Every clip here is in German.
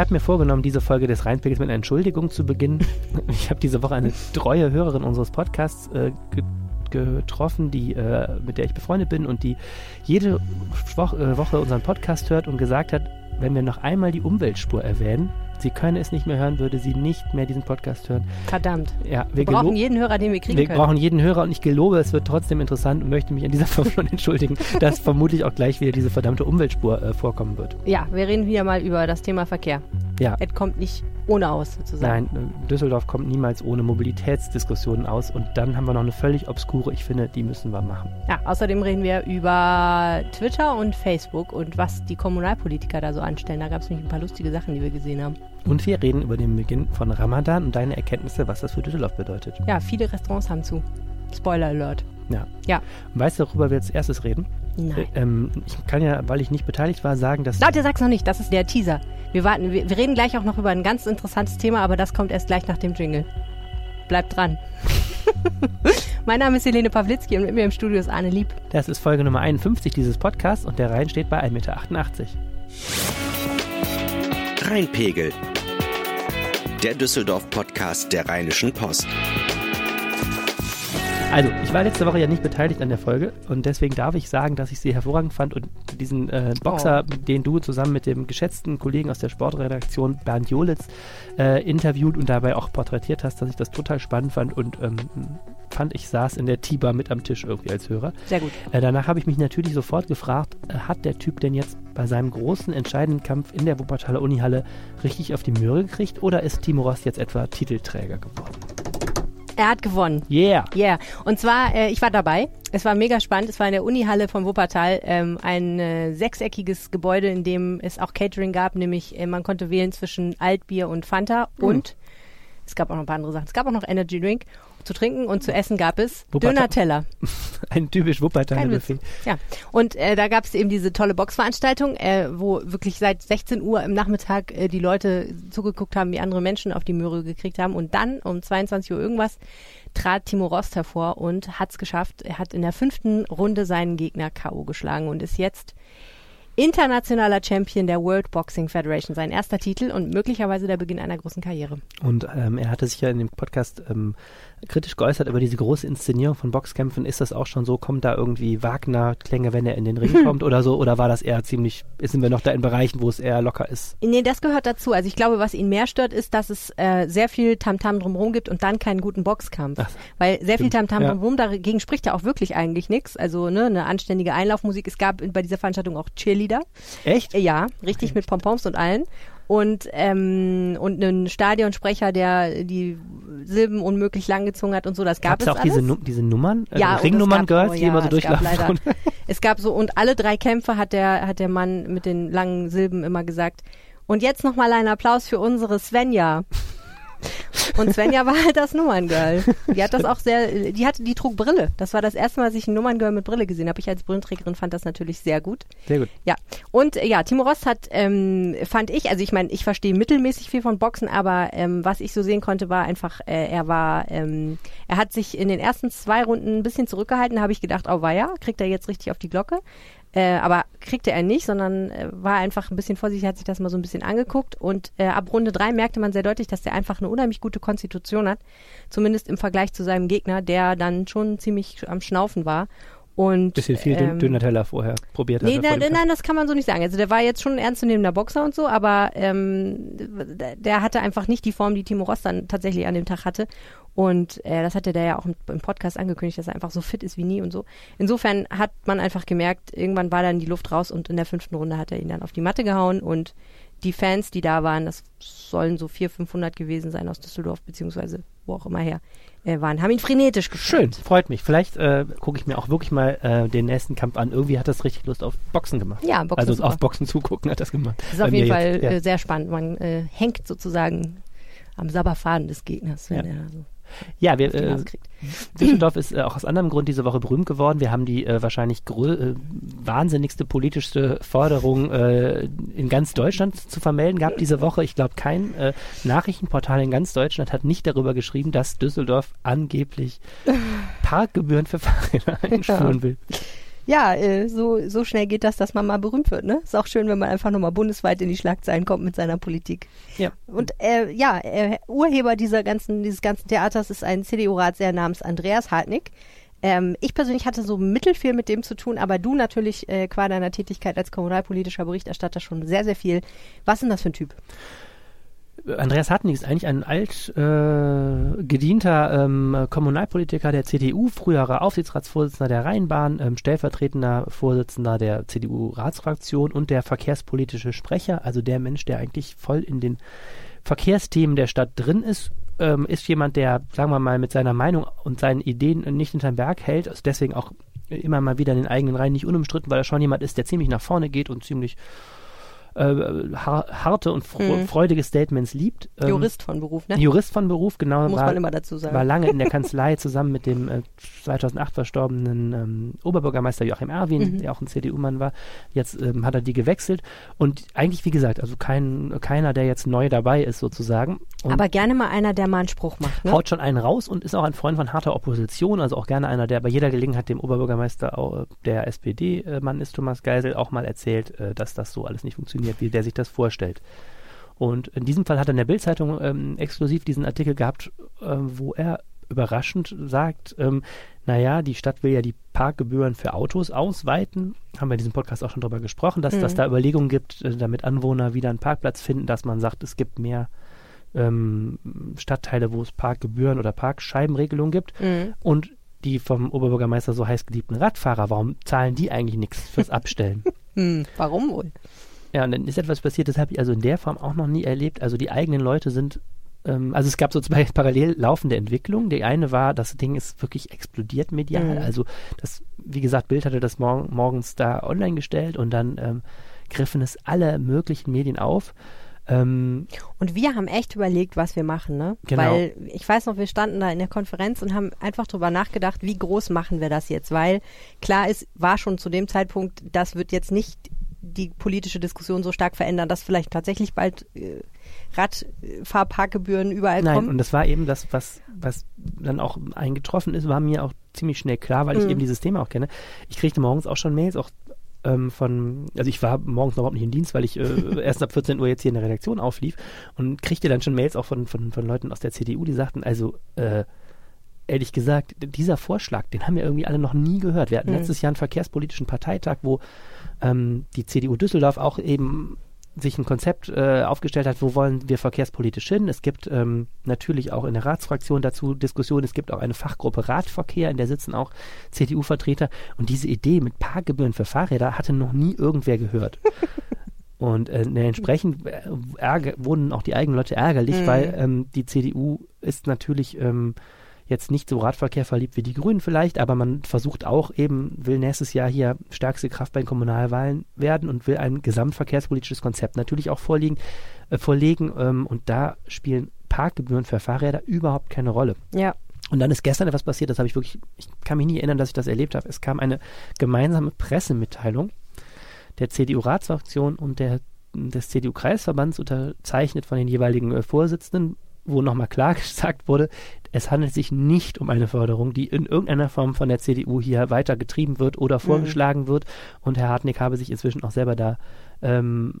habe mir vorgenommen, diese Folge des Rheinpegels mit einer Entschuldigung zu beginnen. Ich habe diese Woche eine treue Hörerin unseres Podcasts äh, ge getroffen, die, äh, mit der ich befreundet bin und die jede Woche, äh, Woche unseren Podcast hört und gesagt hat, wenn wir noch einmal die Umweltspur erwähnen, sie könne es nicht mehr hören, würde sie nicht mehr diesen Podcast hören. Verdammt. Ja, wir, wir brauchen jeden Hörer, den wir kriegen wir können. Wir brauchen jeden Hörer und ich gelobe, es wird trotzdem interessant und möchte mich an dieser Form schon entschuldigen, dass vermutlich auch gleich wieder diese verdammte Umweltspur äh, vorkommen wird. Ja, wir reden wieder mal über das Thema Verkehr. Ja. Es kommt nicht ohne aus, sozusagen. Nein, äh, Düsseldorf kommt niemals ohne Mobilitätsdiskussionen aus. Und dann haben wir noch eine völlig obskure, ich finde, die müssen wir machen. Ja, außerdem reden wir über Twitter und Facebook und was die Kommunalpolitiker da so anstellen. Da gab es nämlich ein paar lustige Sachen, die wir gesehen haben. Und wir reden über den Beginn von Ramadan und deine Erkenntnisse, was das für Düsseldorf bedeutet. Ja, viele Restaurants haben zu. Spoiler Alert. Ja. Ja. Weißt du, worüber wir als erstes reden? Nein. Äh, ähm, ich kann ja, weil ich nicht beteiligt war, sagen, dass. Leute, sag's noch nicht, das ist der Teaser. Wir warten, wir, wir reden gleich auch noch über ein ganz interessantes Thema, aber das kommt erst gleich nach dem Jingle. Bleibt dran. mein Name ist Helene Pawlitzki und mit mir im Studio ist Arne Lieb. Das ist Folge Nummer 51 dieses Podcasts und der Rhein steht bei 1,88 Meter. Rheinpegel. Der Düsseldorf-Podcast der Rheinischen Post. Also, ich war letzte Woche ja nicht beteiligt an der Folge und deswegen darf ich sagen, dass ich sie hervorragend fand und diesen äh, Boxer, oh. den du zusammen mit dem geschätzten Kollegen aus der Sportredaktion Bernd Jolitz äh, interviewt und dabei auch porträtiert hast, dass ich das total spannend fand und ähm, fand, ich saß in der Tiba mit am Tisch irgendwie als Hörer. Sehr gut. Äh, danach habe ich mich natürlich sofort gefragt, äh, hat der Typ denn jetzt bei seinem großen, entscheidenden Kampf in der Wuppertaler Unihalle richtig auf die Möhre gekriegt oder ist Timo Rost jetzt etwa Titelträger geworden? Er hat gewonnen. Yeah. Yeah. Und zwar, äh, ich war dabei. Es war mega spannend. Es war in der Unihalle von Wuppertal ähm, ein äh, sechseckiges Gebäude, in dem es auch Catering gab, nämlich äh, man konnte wählen zwischen Altbier und Fanta mhm. und es gab auch noch ein paar andere Sachen. Es gab auch noch Energy Drink zu trinken und zu essen gab es Döner-Teller. Ein typisch Wuppertaler Buffet. Ja, und äh, da gab es eben diese tolle Boxveranstaltung, äh, wo wirklich seit 16 Uhr im Nachmittag äh, die Leute zugeguckt haben, wie andere Menschen auf die Möhre gekriegt haben. Und dann um 22 Uhr irgendwas trat Timo Rost hervor und hat es geschafft. Er hat in der fünften Runde seinen Gegner K.O. geschlagen und ist jetzt internationaler Champion der World Boxing Federation, sein erster Titel und möglicherweise der Beginn einer großen Karriere. Und ähm, er hatte sich ja in dem Podcast ähm, kritisch geäußert über diese große Inszenierung von Boxkämpfen. Ist das auch schon so? Kommt da irgendwie Wagner-Klänge, wenn er in den Ring kommt oder so? Oder war das eher ziemlich, sind wir noch da in Bereichen, wo es eher locker ist? Nee, das gehört dazu. Also ich glaube, was ihn mehr stört, ist, dass es äh, sehr viel Tamtam -Tam drumherum gibt und dann keinen guten Boxkampf. Ach, Weil sehr stimmt. viel Tamtam -Tam drumherum, ja. dagegen spricht ja auch wirklich eigentlich nichts. Also ne, eine anständige Einlaufmusik. Es gab bei dieser Veranstaltung auch Cheerleader. Echt? Ja, richtig mit Pompons und allen und ähm, und einen Stadionsprecher, der die Silben unmöglich langgezogen hat und so. Das gab Gab's es auch alles. diese, diese Nummern, äh, ja, Ringnummern-Girls, oh, die immer so durchlaufen. Es gab, leider, es gab so und alle drei Kämpfe hat der hat der Mann mit den langen Silben immer gesagt. Und jetzt noch mal ein Applaus für unsere Svenja. Und Svenja war halt das Nummerngirl. Die hat das auch sehr, die hatte, die trug Brille. Das war das erste Mal, dass ich ein Nummerngirl mit Brille gesehen habe. Ich als Brillenträgerin fand das natürlich sehr gut. Sehr gut. Ja. Und äh, ja, Timo Rost hat, ähm, fand ich, also ich meine, ich verstehe mittelmäßig viel von Boxen, aber ähm, was ich so sehen konnte, war einfach, äh, er war, ähm, er hat sich in den ersten zwei Runden ein bisschen zurückgehalten. Da habe ich gedacht, oh war ja, kriegt er jetzt richtig auf die Glocke. Äh, aber kriegte er nicht, sondern äh, war einfach ein bisschen vorsichtig, hat sich das mal so ein bisschen angeguckt. Und äh, ab Runde drei merkte man sehr deutlich, dass der einfach eine unheimlich gute Konstitution hat. Zumindest im Vergleich zu seinem Gegner, der dann schon ziemlich am Schnaufen war. Und, Bisschen viel ähm, Döner-Teller vorher probiert nee, hat. Nee, nein, nein, das kann man so nicht sagen. Also der war jetzt schon ein ernstzunehmender Boxer und so, aber ähm, der hatte einfach nicht die Form, die Timo Ross dann tatsächlich an dem Tag hatte. Und äh, das hatte der ja auch im, im, Podcast angekündigt, dass er einfach so fit ist wie nie und so. Insofern hat man einfach gemerkt, irgendwann war dann die Luft raus und in der fünften Runde hat er ihn dann auf die Matte gehauen und die Fans, die da waren, das sollen so 400, 500 gewesen sein aus Düsseldorf, beziehungsweise wo auch immer her, äh, waren, haben ihn frenetisch gefreut. Schön, freut mich. Vielleicht äh, gucke ich mir auch wirklich mal äh, den nächsten Kampf an. Irgendwie hat das richtig Lust auf Boxen gemacht. Ja, Boxen Also super. auf Boxen zugucken hat das gemacht. Das ist auf jeden Fall ja. äh, sehr spannend. Man äh, hängt sozusagen am Sabberfaden des Gegners, wenn ja. er so ja, wir, äh, Düsseldorf ist äh, auch aus anderem Grund diese Woche berühmt geworden. Wir haben die äh, wahrscheinlich äh, wahnsinnigste politischste Forderung äh, in ganz Deutschland zu vermelden gehabt diese Woche. Ich glaube, kein äh, Nachrichtenportal in ganz Deutschland hat nicht darüber geschrieben, dass Düsseldorf angeblich Parkgebühren für Fahrräder einführen will. Ja, äh, so, so schnell geht das, dass man mal berühmt wird. Ne? Ist auch schön, wenn man einfach nochmal bundesweit in die Schlagzeilen kommt mit seiner Politik. Ja. Und äh, ja, äh, Urheber dieser ganzen, dieses ganzen Theaters ist ein CDU-Ratsherr namens Andreas Hartnick. Ähm, ich persönlich hatte so mittelfiel mit dem zu tun, aber du natürlich äh, qua deiner Tätigkeit als kommunalpolitischer Berichterstatter schon sehr, sehr viel. Was ist denn das für ein Typ? Andreas Hartnig ist eigentlich ein alt äh, ähm, Kommunalpolitiker der CDU, früherer Aufsichtsratsvorsitzender der Rheinbahn, ähm, stellvertretender Vorsitzender der CDU-Ratsfraktion und der verkehrspolitische Sprecher, also der Mensch, der eigentlich voll in den Verkehrsthemen der Stadt drin ist, ähm, ist jemand, der, sagen wir mal, mit seiner Meinung und seinen Ideen nicht hinterm Berg hält, ist deswegen auch immer mal wieder in den eigenen Reihen nicht unumstritten, weil er schon jemand ist, der ziemlich nach vorne geht und ziemlich äh, harte und mhm. freudige Statements liebt. Ähm, Jurist von Beruf, ne? Jurist von Beruf, genau. Muss war, man immer dazu sagen. War lange in der Kanzlei zusammen mit dem äh, 2008 verstorbenen ähm, Oberbürgermeister Joachim Erwin, mhm. der auch ein CDU-Mann war. Jetzt ähm, hat er die gewechselt und eigentlich, wie gesagt, also kein, keiner, der jetzt neu dabei ist sozusagen. Und Aber gerne mal einer, der mal einen Spruch macht. Ne? Haut schon einen raus und ist auch ein Freund von harter Opposition, also auch gerne einer, der bei jeder Gelegenheit dem Oberbürgermeister, äh, der SPD-Mann ist, Thomas Geisel, auch mal erzählt, äh, dass das so alles nicht funktioniert, wie der sich das vorstellt. Und in diesem Fall hat er in der Bildzeitung ähm, exklusiv diesen Artikel gehabt, äh, wo er überraschend sagt, ähm, naja, die Stadt will ja die Parkgebühren für Autos ausweiten. Haben wir in diesem Podcast auch schon darüber gesprochen, dass, mhm. dass da Überlegungen gibt, äh, damit Anwohner wieder einen Parkplatz finden, dass man sagt, es gibt mehr ähm, Stadtteile, wo es Parkgebühren oder Parkscheibenregelungen gibt. Mhm. Und die vom Oberbürgermeister so heiß geliebten Radfahrer, warum zahlen die eigentlich nichts fürs Abstellen? hm, warum wohl? Ja, und dann ist etwas passiert, das habe ich also in der Form auch noch nie erlebt. Also die eigenen Leute sind, ähm, also es gab so zwei parallel laufende Entwicklungen. Die eine war, das Ding ist wirklich explodiert medial. Mhm. Also das, wie gesagt, Bild hatte das mor morgens da online gestellt und dann ähm, griffen es alle möglichen Medien auf. Ähm, und wir haben echt überlegt, was wir machen, ne? Genau. Weil ich weiß noch, wir standen da in der Konferenz und haben einfach drüber nachgedacht, wie groß machen wir das jetzt? Weil klar ist, war schon zu dem Zeitpunkt, das wird jetzt nicht die politische Diskussion so stark verändern, dass vielleicht tatsächlich bald äh, Radfahrparkgebühren überall Nein, kommen? Nein, und das war eben das, was, was dann auch eingetroffen ist, war mir auch ziemlich schnell klar, weil ich mhm. eben dieses Thema auch kenne. Ich kriegte morgens auch schon Mails, auch ähm, von, also ich war morgens noch überhaupt nicht im Dienst, weil ich äh, erst ab 14 Uhr jetzt hier in der Redaktion auflief und kriegte dann schon Mails auch von, von, von Leuten aus der CDU, die sagten, also äh, ehrlich gesagt, dieser Vorschlag, den haben wir irgendwie alle noch nie gehört. Wir hatten mhm. letztes Jahr einen verkehrspolitischen Parteitag, wo ähm, die CDU Düsseldorf auch eben sich ein Konzept äh, aufgestellt hat, wo wollen wir verkehrspolitisch hin. Es gibt ähm, natürlich auch in der Ratsfraktion dazu Diskussionen. Es gibt auch eine Fachgruppe Radverkehr, in der sitzen auch CDU-Vertreter. Und diese Idee mit Parkgebühren für Fahrräder hatte noch nie irgendwer gehört. Und äh, entsprechend äh, ärger, wurden auch die eigenen Leute ärgerlich, mhm. weil ähm, die CDU ist natürlich ähm, jetzt nicht so Radverkehr verliebt wie die Grünen vielleicht, aber man versucht auch eben, will nächstes Jahr hier stärkste Kraft bei den Kommunalwahlen werden und will ein gesamtverkehrspolitisches Konzept natürlich auch vorliegen, äh, vorlegen. Ähm, und da spielen Parkgebühren für Fahrräder überhaupt keine Rolle. Ja. Und dann ist gestern etwas passiert, das habe ich wirklich, ich kann mich nie erinnern, dass ich das erlebt habe. Es kam eine gemeinsame Pressemitteilung der CDU-Ratsfraktion und der, des CDU-Kreisverbands unterzeichnet von den jeweiligen äh, Vorsitzenden, wo nochmal klar gesagt wurde, es handelt sich nicht um eine Förderung, die in irgendeiner Form von der CDU hier weiter getrieben wird oder mhm. vorgeschlagen mhm. wird. Und Herr Hartnick habe sich inzwischen auch selber da ähm,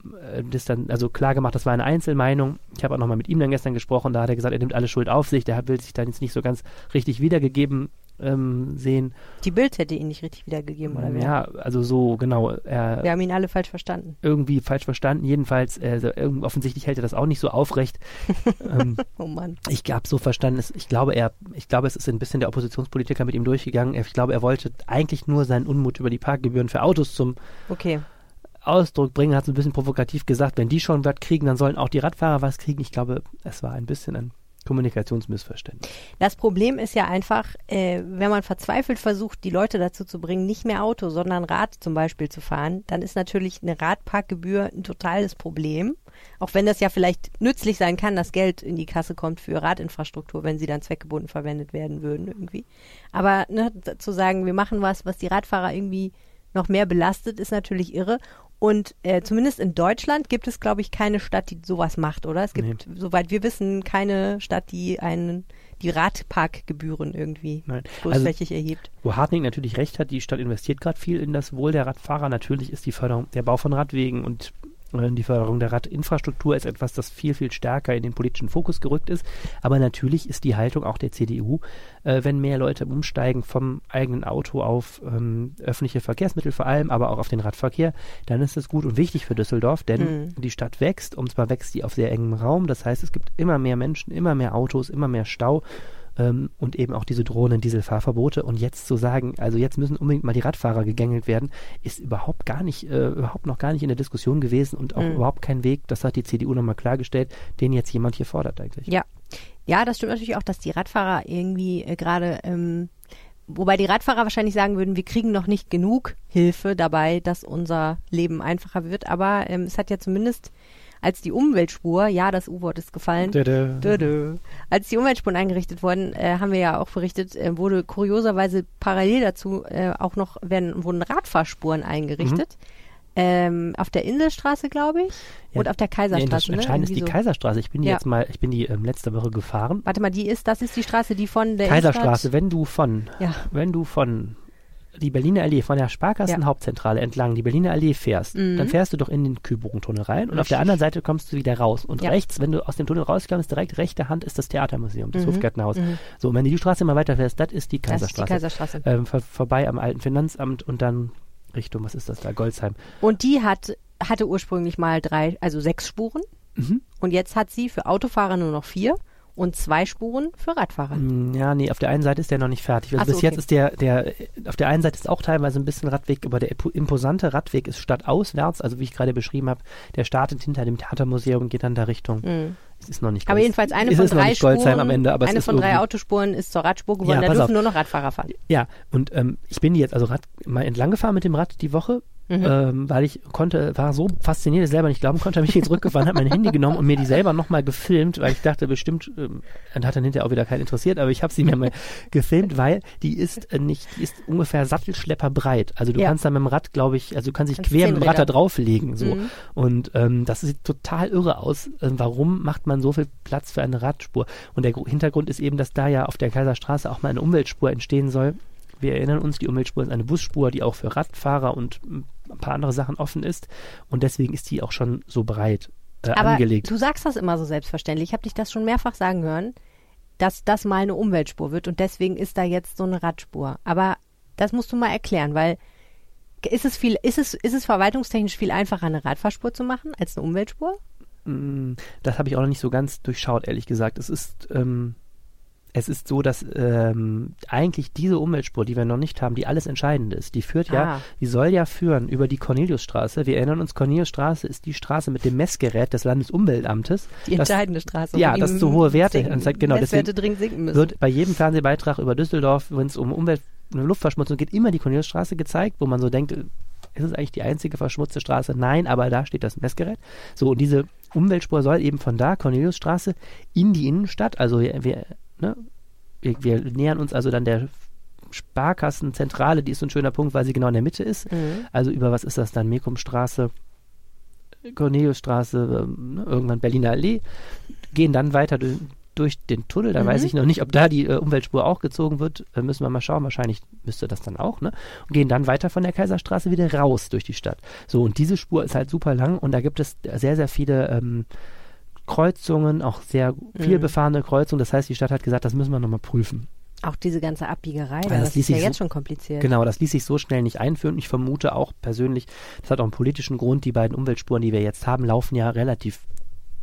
das dann, also klar gemacht, das war eine Einzelmeinung. Ich habe auch nochmal mit ihm dann gestern gesprochen, da hat er gesagt, er nimmt alle Schuld auf sich, der will sich dann jetzt nicht so ganz richtig wiedergegeben ähm, sehen. Die Bild hätte ihn nicht richtig wiedergegeben, oder wie? Ja, also so, genau. Er, Wir haben ihn alle falsch verstanden. Irgendwie falsch verstanden. Jedenfalls, äh, offensichtlich hält er das auch nicht so aufrecht. ähm, oh Mann. Ich habe so verstanden, ich glaube, er, ich glaube, es ist ein bisschen der Oppositionspolitiker mit ihm durchgegangen. Ich glaube, er wollte eigentlich nur seinen Unmut über die Parkgebühren für Autos zum okay. Ausdruck bringen, hat so ein bisschen provokativ gesagt, wenn die schon was kriegen, dann sollen auch die Radfahrer was kriegen. Ich glaube, es war ein bisschen ein Kommunikationsmissverständnis. Das Problem ist ja einfach, äh, wenn man verzweifelt versucht, die Leute dazu zu bringen, nicht mehr Auto, sondern Rad zum Beispiel zu fahren, dann ist natürlich eine Radparkgebühr ein totales Problem. Auch wenn das ja vielleicht nützlich sein kann, dass Geld in die Kasse kommt für Radinfrastruktur, wenn sie dann zweckgebunden verwendet werden würden irgendwie. Aber ne, zu sagen, wir machen was, was die Radfahrer irgendwie noch mehr belastet, ist natürlich irre. Und äh, zumindest in Deutschland gibt es, glaube ich, keine Stadt, die sowas macht, oder? Es gibt, soweit wir wissen, keine Stadt, die einen die Radparkgebühren irgendwie Nein. großflächig erhebt. Wo Hartning natürlich recht hat, die Stadt investiert gerade viel in das Wohl der Radfahrer. Natürlich ist die Förderung, der Bau von Radwegen und die Förderung der Radinfrastruktur ist etwas, das viel, viel stärker in den politischen Fokus gerückt ist. Aber natürlich ist die Haltung auch der CDU, äh, wenn mehr Leute umsteigen vom eigenen Auto auf ähm, öffentliche Verkehrsmittel vor allem, aber auch auf den Radverkehr, dann ist das gut und wichtig für Düsseldorf, denn Mhm. die Stadt wächst und zwar wächst sie auf sehr engem Raum. Das heißt, es gibt immer mehr Menschen, immer mehr Autos, immer mehr Stau ähm, und eben auch diese drohenden Dieselfahrverbote. Und jetzt zu sagen, also jetzt müssen unbedingt mal die Radfahrer gegängelt werden, ist überhaupt gar nicht, äh, überhaupt noch gar nicht in der Diskussion gewesen und auch Mhm. überhaupt kein Weg, das hat die CDU nochmal klargestellt, den jetzt jemand hier fordert eigentlich. Ja. Ja, das stimmt natürlich auch, dass die Radfahrer irgendwie äh, gerade, ähm, wobei die Radfahrer wahrscheinlich sagen würden, wir kriegen noch nicht genug Hilfe dabei, dass unser Leben einfacher wird. Aber ähm, es hat ja zumindest als die Umweltspur, ja, das U-Wort ist gefallen, Dö, dö. Dö, dö. Als die Umweltspuren eingerichtet wurden, äh, haben wir ja auch berichtet, äh, wurde kurioserweise parallel dazu äh, auch noch werden, wurden Radfahrspuren eingerichtet. Ähm, auf der Inselstraße, glaube ich, Ja, und auf der Kaiserstraße. ne? entscheidend ist die so. Kaiserstraße. Ich bin die Ja. jetzt mal, ich bin die ähm, letzte Woche gefahren. Warte mal, die ist, das ist die Straße, die von der Kaiserstraße, Innenstadt- wenn du von, Ja. wenn du von die Berliner Allee, von der Sparkassenhauptzentrale entlang die Berliner Allee fährst, Mhm. dann fährst du doch in den Kühlbogentunnel rein und auf der anderen Seite kommst du wieder raus. Und Ja. rechts, wenn du aus dem Tunnel rauskommst, direkt rechte Hand ist das Theatermuseum, das Mhm. Hofgärtnerhaus. Mhm. So, und wenn du die Straße mal weiterfährst, das ist die Das ist die Kaiserstraße. Kaiserstraße. ähm, vor, vorbei am alten Finanzamt und dann Richtung, was ist das da, Goldsheim. Und die hat, hatte ursprünglich mal drei, also sechs Spuren. Mhm. Und jetzt hat sie für Autofahrer nur noch vier und zwei Spuren für Radfahrer. Mm, Ja, nee, auf der einen Seite ist der noch nicht fertig. Also so, bis okay. jetzt ist der, der, auf der einen Seite ist auch teilweise ein bisschen Radweg, aber der impo- imposante Radweg ist stadtauswärts, also wie ich gerade beschrieben habe, der startet hinter dem Theatermuseum und geht dann da Richtung. Mhm. Es ist noch nicht Aber ganz- jedenfalls eine es von drei Spuren, am Ende, aber eine ist von drei Autospuren ist zur Radspur geworden. Ja, da dürfen auf. nur noch Radfahrer fahren. Ja, und ähm, ich bin jetzt also Rad, mal entlang gefahren mit dem Rad die Woche, Mhm. ähm, weil ich konnte, war so fasziniert, dass ich selber nicht glauben konnte, habe mich zurückgefahren, habe mein Handy genommen und mir die selber nochmal gefilmt, weil ich dachte bestimmt, ähm, und hat dann hinterher auch wieder keinen interessiert, aber ich habe sie mir mal gefilmt, weil die ist äh, nicht, die ist ungefähr Sattelschlepper breit. Also du Ja. kannst da mit dem Rad, glaube ich, also du kannst dich Kannst quer mit dem Rad da drauflegen. So. Mhm. Und ähm, das sieht total irre aus. Äh, warum macht man so viel Platz für eine Radspur? Und der Gru- Hintergrund ist eben, dass da ja auf der Kaiserstraße auch mal eine Umweltspur entstehen soll. Wir erinnern uns, die Umweltspur ist eine Busspur, die auch für Radfahrer und ein paar andere Sachen offen ist. Und deswegen ist die auch schon so breit äh, Aber angelegt. du sagst das immer so selbstverständlich. Ich habe dich das schon mehrfach sagen hören, dass das mal eine Umweltspur wird und deswegen ist da jetzt so eine Radspur. Aber das musst du mal erklären, weil ist es viel, ist es, ist es verwaltungstechnisch viel einfacher, eine Radfahrspur zu machen als eine Umweltspur? Mm, Das habe ich auch noch nicht so ganz durchschaut, ehrlich gesagt. Es ist, ähm, es ist so, dass ähm, eigentlich diese Umweltspur, die wir noch nicht haben, die alles Entscheidende ist, die führt ja, Ah. die soll ja führen über die Corneliusstraße. Wir erinnern uns, Corneliusstraße ist die Straße mit dem Messgerät des Landesumweltamtes. Die Das entscheidende Straße. ja, das so hohe Werte sinken, anzeigt, genau, Messwerte dringend sinken müssen. wird bei jedem Fernsehbeitrag über Düsseldorf, wenn es um Umwelt und Luftverschmutzung geht, immer die Corneliusstraße gezeigt, wo man so denkt, ist es eigentlich die einzige verschmutzte Straße? Nein, aber da steht das Messgerät. So, und diese Umweltspur soll eben von da, Corneliusstraße, in die Innenstadt, also wir, wir, ne, wir, wir nähern uns also dann der Sparkassenzentrale, die ist so ein schöner Punkt, weil sie genau in der Mitte ist. Mhm. Also über was ist das dann? Mekumstraße, Corneliusstraße, ähm, ne, irgendwann Berliner Allee, gehen dann weiter durch, durch den Tunnel. Da Mhm. weiß ich noch nicht, ob da die äh, Umweltspur auch gezogen wird. Äh, müssen wir mal schauen. Wahrscheinlich müsste das dann auch. Ne? Und gehen dann weiter von der Kaiserstraße wieder raus durch die Stadt. So, und diese Spur ist halt super lang und da gibt es sehr, sehr viele ähm, Kreuzungen, auch sehr viel Mhm. befahrene Kreuzungen. Das heißt, die Stadt hat gesagt, das müssen wir nochmal prüfen. Auch diese ganze Abbiegerei, da, das das, ließ ist ja sich so- jetzt schon kompliziert. Genau, das ließ sich so schnell nicht einführen. Ich vermute auch persönlich, das hat auch einen politischen Grund. Die beiden Umweltspuren, die wir jetzt haben, laufen ja relativ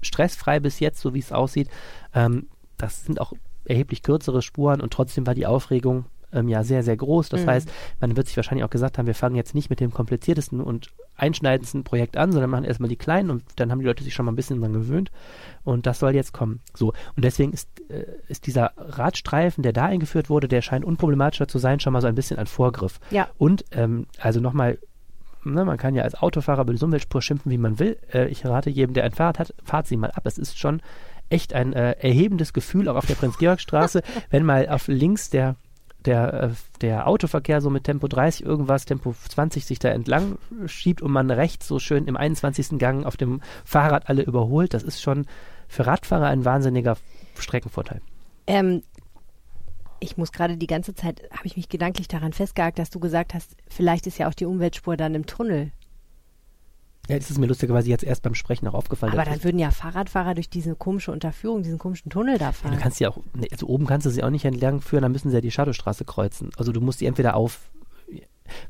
stressfrei bis jetzt, so wie es aussieht. Ähm, das sind auch erheblich kürzere Spuren und trotzdem war die Aufregung ähm, ja sehr, sehr groß. Das Mhm. heißt, man wird sich wahrscheinlich auch gesagt haben, wir fangen jetzt nicht mit dem kompliziertesten und einschneidendsten Projekt an, sondern machen erstmal die kleinen und dann haben die Leute sich schon mal ein bisschen dran gewöhnt. Und das soll jetzt kommen. So. Und deswegen ist, äh, ist dieser Radstreifen, der da eingeführt wurde, der scheint unproblematischer zu sein, schon mal so ein bisschen ein Vorgriff. Ja. Und ähm, also nochmal, ne, man kann ja als Autofahrer über die Umweltspur schimpfen, wie man will. Äh, ich rate jedem, der ein Fahrrad hat, fahrt sie mal ab. Es ist schon echt ein äh, erhebendes Gefühl, auch auf der Prinz-Georg-Straße, wenn mal auf links der der, äh, der Autoverkehr so mit Tempo 30 irgendwas, Tempo 20 sich da entlang schiebt und man rechts so schön im 21. Gang auf dem Fahrrad alle überholt, das ist schon für Radfahrer ein wahnsinniger Streckenvorteil. Ähm, ich muss gerade die ganze Zeit, habe ich mich gedanklich daran festgehakt, dass du gesagt hast, vielleicht ist ja auch die Umweltspur dann im Tunnel. Ja, das ist mir lustigerweise jetzt erst beim Sprechen auch aufgefallen. Aber dann würden ja Fahrradfahrer durch diese komische Unterführung, diesen komischen Tunnel da fahren. Ja, du kannst ja auch, also oben kannst du sie auch nicht entlang führen, dann müssen sie ja die Shadowstraße kreuzen. Also du musst die entweder auf,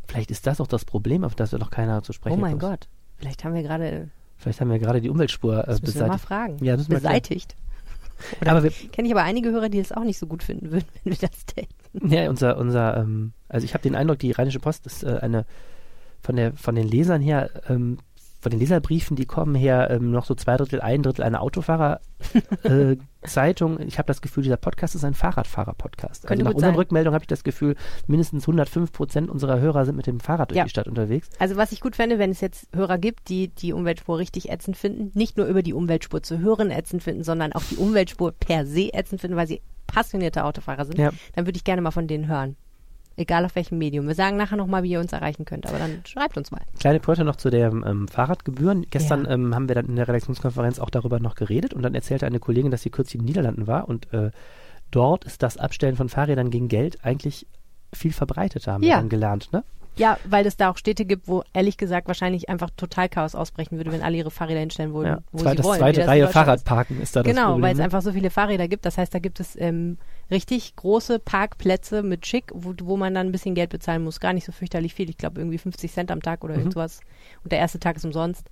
vielleicht ist das auch das Problem, auf das wir noch keiner zu sprechen Oh mein kommt. Gott, vielleicht haben wir gerade, Vielleicht haben wir gerade die Umweltspur äh, das müssen wir mal beseitigt. fragen, Ja, müssen beseitigt. Aber wir, Kenne ich aber einige Hörer, die es auch nicht so gut finden würden, wenn wir das täten. Ja, unser, unser, ähm, also ich habe den Eindruck, die Rheinische Post ist äh, eine von der von den Lesern her, ähm, von den Leserbriefen, die kommen her, ähm, noch so zwei Drittel, ein Drittel eine Autofahrer-Zeitung. Äh, ich habe das Gefühl, dieser Podcast ist ein Fahrradfahrer-Podcast. Also nach unseren sein. Rückmeldungen habe ich das Gefühl, mindestens 105 Prozent unserer Hörer sind mit dem Fahrrad durch Ja. die Stadt unterwegs. Also was ich gut fände, wenn es jetzt Hörer gibt, die die Umweltspur richtig ätzend finden, nicht nur über die Umweltspur zu hören ätzend finden, sondern auch die Umweltspur per se ätzend finden, weil sie passionierte Autofahrer sind, Ja. dann würde ich gerne mal von denen hören. Egal auf welchem Medium. Wir sagen nachher nochmal, wie ihr uns erreichen könnt, aber dann schreibt uns mal. Kleine Pointe noch zu den ähm, Fahrradgebühren. Gestern Ja. ähm, haben wir dann in der Redaktionskonferenz auch darüber noch geredet und dann erzählte eine Kollegin, dass sie kürzlich in den Niederlanden war und äh, dort ist das Abstellen von Fahrrädern gegen Geld eigentlich viel verbreiteter, haben wir Ja. dann gelernt. Ne? Ja, weil es da auch Städte gibt, wo ehrlich gesagt wahrscheinlich einfach total Chaos ausbrechen würde, wenn alle ihre Fahrräder hinstellen würden, Ja. wo Zwei, sie das wollen. zweite Reihe. Fahrradparken ist da das Genau, weil es ne? einfach so viele Fahrräder gibt. Das heißt, da gibt es ähm, richtig große Parkplätze mit Schick, wo, wo man dann ein bisschen Geld bezahlen muss. Gar nicht so fürchterlich viel. Ich glaube irgendwie 50 Cent am Tag oder Mhm. irgend sowas. Und der erste Tag ist umsonst.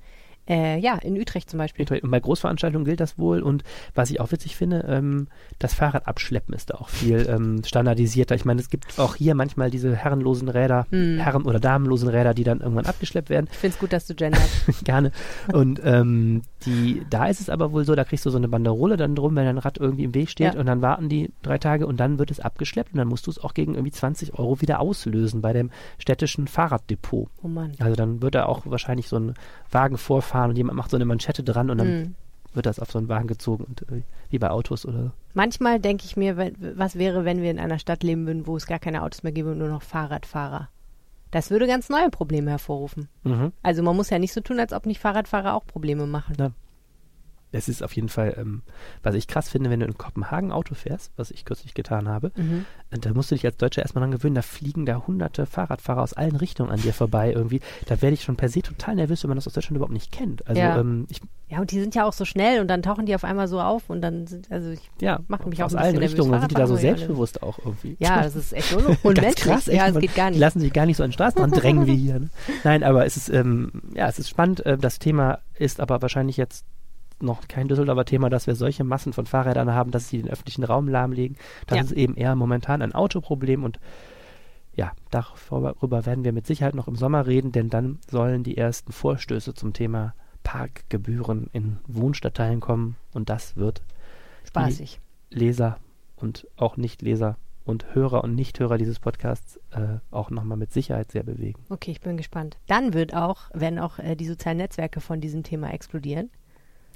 Äh, ja, in Utrecht zum Beispiel. Und bei Großveranstaltungen gilt das wohl und was ich auch witzig finde, ähm, das Fahrradabschleppen ist da auch viel ähm, standardisierter. Ich meine, es gibt auch hier manchmal diese herrenlosen Räder, Hm. Herren- oder damenlosen Räder, die dann irgendwann abgeschleppt werden. Ich finde es gut, dass du genderst. Gerne. Und ähm, die, da ist es aber wohl so, da kriegst du so eine Banderole dann drum, wenn dein Rad irgendwie im Weg steht Ja. und dann warten die drei Tage und dann wird es abgeschleppt und dann musst du es auch gegen irgendwie 20 Euro wieder auslösen bei dem städtischen Fahrraddepot. Oh Mann. Also dann wird da auch wahrscheinlich so ein Wagen vorfahren und jemand macht so eine Manschette dran und dann Hm. wird das auf so einen Wagen gezogen und äh, wie bei Autos oder Manchmal denke ich mir, wenn, was wäre, wenn wir in einer Stadt leben würden, wo es gar keine Autos mehr gäbe und nur noch Fahrradfahrer. Das würde ganz neue Probleme hervorrufen. mhm. Also man muss ja nicht so tun, als ob nicht Fahrradfahrer auch Probleme machen. Ja. Es ist auf jeden Fall, ähm, was ich krass finde, wenn du in Kopenhagen Auto fährst, was ich kürzlich getan habe, Mhm. Und Da musst du dich als Deutscher erstmal dran gewöhnen, da fliegen da hunderte Fahrradfahrer aus allen Richtungen an dir vorbei irgendwie. Da werde ich schon per se total nervös, wenn man das aus Deutschland überhaupt nicht kennt. Also Ja. ähm, ich, Ja, und die sind ja auch so schnell und dann tauchen die auf einmal so auf und dann sind, also ich, ja, Macht mich auch aus allen. Richtungen, dann sind die da so selbstbewusst auch irgendwie. ja, das ist echt unmenschlich. krass, echt, ja, es geht gar Die nicht. lassen sich gar nicht so an den Straßenrand drängen wie hier. Ne? Nein, aber es ist, ähm, ja, es ist spannend. Äh, das Thema ist aber wahrscheinlich jetzt noch kein Düsseldorfer Thema, dass wir solche Massen von Fahrrädern haben, dass sie den öffentlichen Raum lahmlegen. Das Ja. ist eben eher momentan ein Autoproblem und ja, darüber werden wir mit Sicherheit noch im Sommer reden, denn dann sollen die ersten Vorstöße zum Thema Parkgebühren in Wohnstadtteilen kommen und das wird Spaßig. Leser und auch Nichtleser und Hörer und Nichthörer dieses Podcasts äh, auch nochmal mit Sicherheit sehr bewegen. Okay, ich bin gespannt. Dann wird auch, wenn auch äh, die sozialen Netzwerke von diesem Thema explodieren.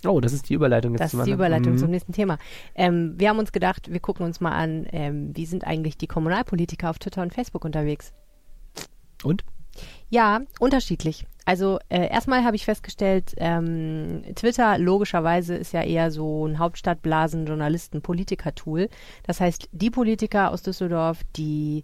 Oh, das ist die Überleitung jetzt Das zum ist die. Überleitung Mhm. zum nächsten Thema. Ähm, wir haben uns gedacht, wir gucken uns mal an, ähm, wie sind eigentlich die Kommunalpolitiker auf Twitter und Facebook unterwegs. Und? Ja, unterschiedlich. Also äh, erstmal habe ich festgestellt, ähm, Twitter logischerweise ist ja eher so ein Hauptstadtblasen, Journalisten, Politiker-Tool. Das heißt, die Politiker aus Düsseldorf, die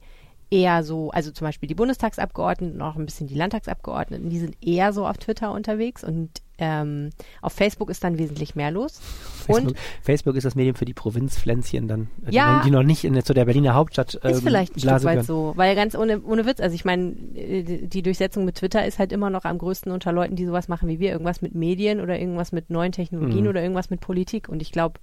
eher so, also zum Beispiel die Bundestagsabgeordneten und auch ein bisschen die Landtagsabgeordneten, die sind eher so auf Twitter unterwegs und ähm, auf Facebook ist dann wesentlich mehr los. Facebook, Und Facebook ist das Medium für die Provinzpflänzchen dann, äh, die, Ja. noch, die noch nicht in, zu der Berliner Hauptstadt ähm, Ist vielleicht ein Stück weit so, weil ganz ohne, ohne Witz, also ich meine, äh, die Durchsetzung mit Twitter ist halt immer noch am größten unter Leuten, die sowas machen wie wir, irgendwas mit Medien oder irgendwas mit neuen Technologien Mhm. oder irgendwas mit Politik und ich glaube,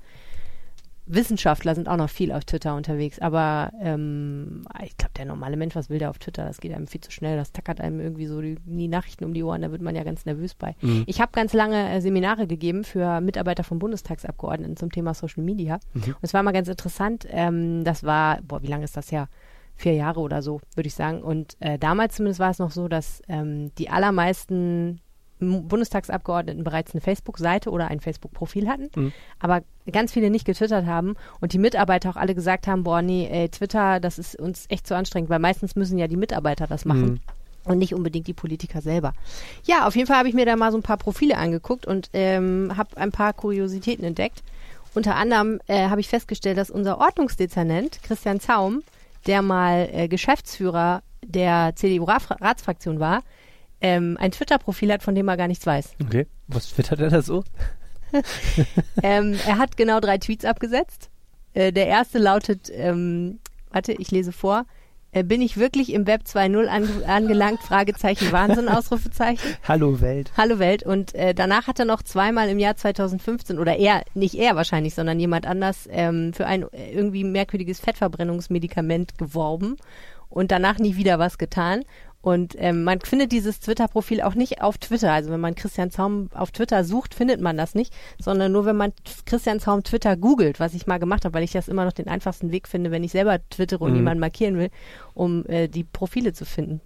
Wissenschaftler sind auch noch viel auf Twitter unterwegs, aber ähm, ich glaube, der normale Mensch, was will der auf Twitter? Das geht einem viel zu schnell, das tackert einem irgendwie so die, die Nachrichten um die Ohren, da wird man ja ganz nervös bei. Mhm. Ich habe ganz lange äh, Seminare gegeben für Mitarbeiter von Bundestagsabgeordneten zum Thema Social Media. Mhm. Und es war mal ganz interessant. Ähm, das war, boah, wie lange ist das her? Vier Jahre oder so, würde ich sagen. Und äh, damals zumindest war es noch so, dass ähm, die allermeisten Bundestagsabgeordneten bereits eine Facebook-Seite oder ein Facebook-Profil hatten, aber ganz viele nicht getwittert haben und die Mitarbeiter auch alle gesagt haben, boah, nee, ey, Twitter, das ist uns echt zu anstrengend, weil meistens müssen ja die Mitarbeiter das machen. Und nicht unbedingt die Politiker selber. Ja, auf jeden Fall habe ich mir da mal so ein paar Profile angeguckt und ähm, habe ein paar Kuriositäten entdeckt. Unter anderem äh, habe ich festgestellt, dass unser Ordnungsdezernent Christian Zaum, der mal äh, Geschäftsführer der CDU-Ratsfraktion war, ähm, ein Twitter-Profil hat, von dem er gar nichts weiß. Okay. Was twittert er da so? ähm, er hat genau drei Tweets abgesetzt. Äh, der erste lautet, ähm, warte, ich lese vor. Äh, bin ich wirklich im Web 2.0 ange angelangt? Fragezeichen, Wahnsinn, Ausrufezeichen. Hallo Welt. Hallo Welt. Und äh, danach hat er noch zweimal im Jahr 2015 oder er, nicht er wahrscheinlich, sondern jemand anders ähm, für ein äh, irgendwie merkwürdiges Fettverbrennungsmedikament geworben und danach nie wieder was getan. Und ähm, man findet dieses Twitter-Profil auch nicht auf Twitter. Also wenn man Christian Zaum auf Twitter sucht, findet man das nicht, sondern nur wenn man Christian Zaum Twitter googelt, was ich mal gemacht habe, weil ich das immer noch den einfachsten Weg finde, wenn ich selber twittere und Mhm. jemanden markieren will, um äh, die Profile zu finden.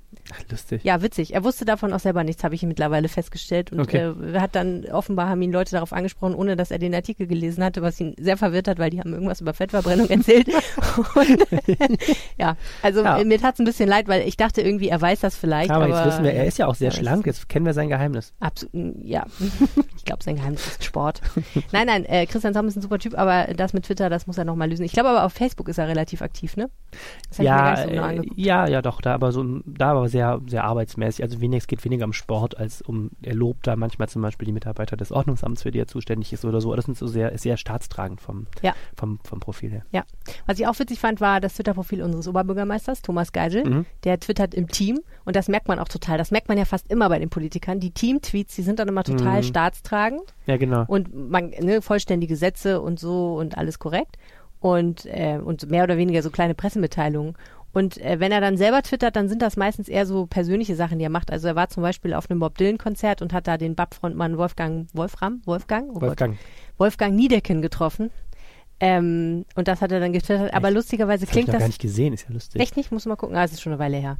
Lustig. Ja, witzig. Er wusste davon auch selber nichts, habe ich mittlerweile festgestellt. Und Okay. äh, hat dann offenbar haben ihn Leute darauf angesprochen, ohne dass er den Artikel gelesen hatte, was ihn sehr verwirrt hat, weil die haben irgendwas über Fettverbrennung erzählt. Und, ja, also Ja. mir tat's ein bisschen leid, weil ich dachte irgendwie, er weiß das vielleicht. aber, Aber, jetzt wissen wir, er ist ja auch sehr schlank. Jetzt kennen wir sein Geheimnis. Absolut, ja. ich glaube, sein Geheimnis ist Sport. nein, nein, äh, Christian Zaum ist ein super Typ, aber das mit Twitter, das muss er nochmal lösen. Ich glaube aber auf Facebook ist er relativ aktiv, ne? Das hab ich mir Ja, gar nicht so genau äh, ja, ja, doch, da aber so, da aber sehr, sehr arbeitsmäßig. Also wenig, es geht weniger um Sport als um, er lobt da manchmal zum Beispiel die Mitarbeiter des Ordnungsamts, für die er zuständig ist oder so. Das sind so sehr, ist sehr staatstragend vom, Ja. vom, vom Profil her. Ja. Was ich auch witzig fand, war das Twitter-Profil unseres Oberbürgermeisters, Thomas Geisel. Mhm. Der twittert im Team und das merkt man auch total. Das merkt man ja fast immer bei den Politikern. Die Team-Tweets, die sind dann immer total Mhm. staatstragend Ja, genau. und man, ne, vollständige Sätze und so und alles korrekt. Und, äh, und mehr oder weniger so kleine Pressemitteilungen. Und äh, wenn er dann selber twittert, dann sind das meistens eher so persönliche Sachen, die er macht. Also er war zum Beispiel auf einem Bob Dylan-Konzert und hat da den BAP-Frontmann Wolfgang Wolfram, Wolfgang, oh Gott, Wolfgang. Wolfgang Niedecken getroffen. Ähm, und das hat er dann getwittert. Aber Echt? lustigerweise Das habe ich klingt noch das. gar nicht gesehen, ist ja lustig. Echt nicht? Muss mal gucken. Ah, es ist schon eine Weile her.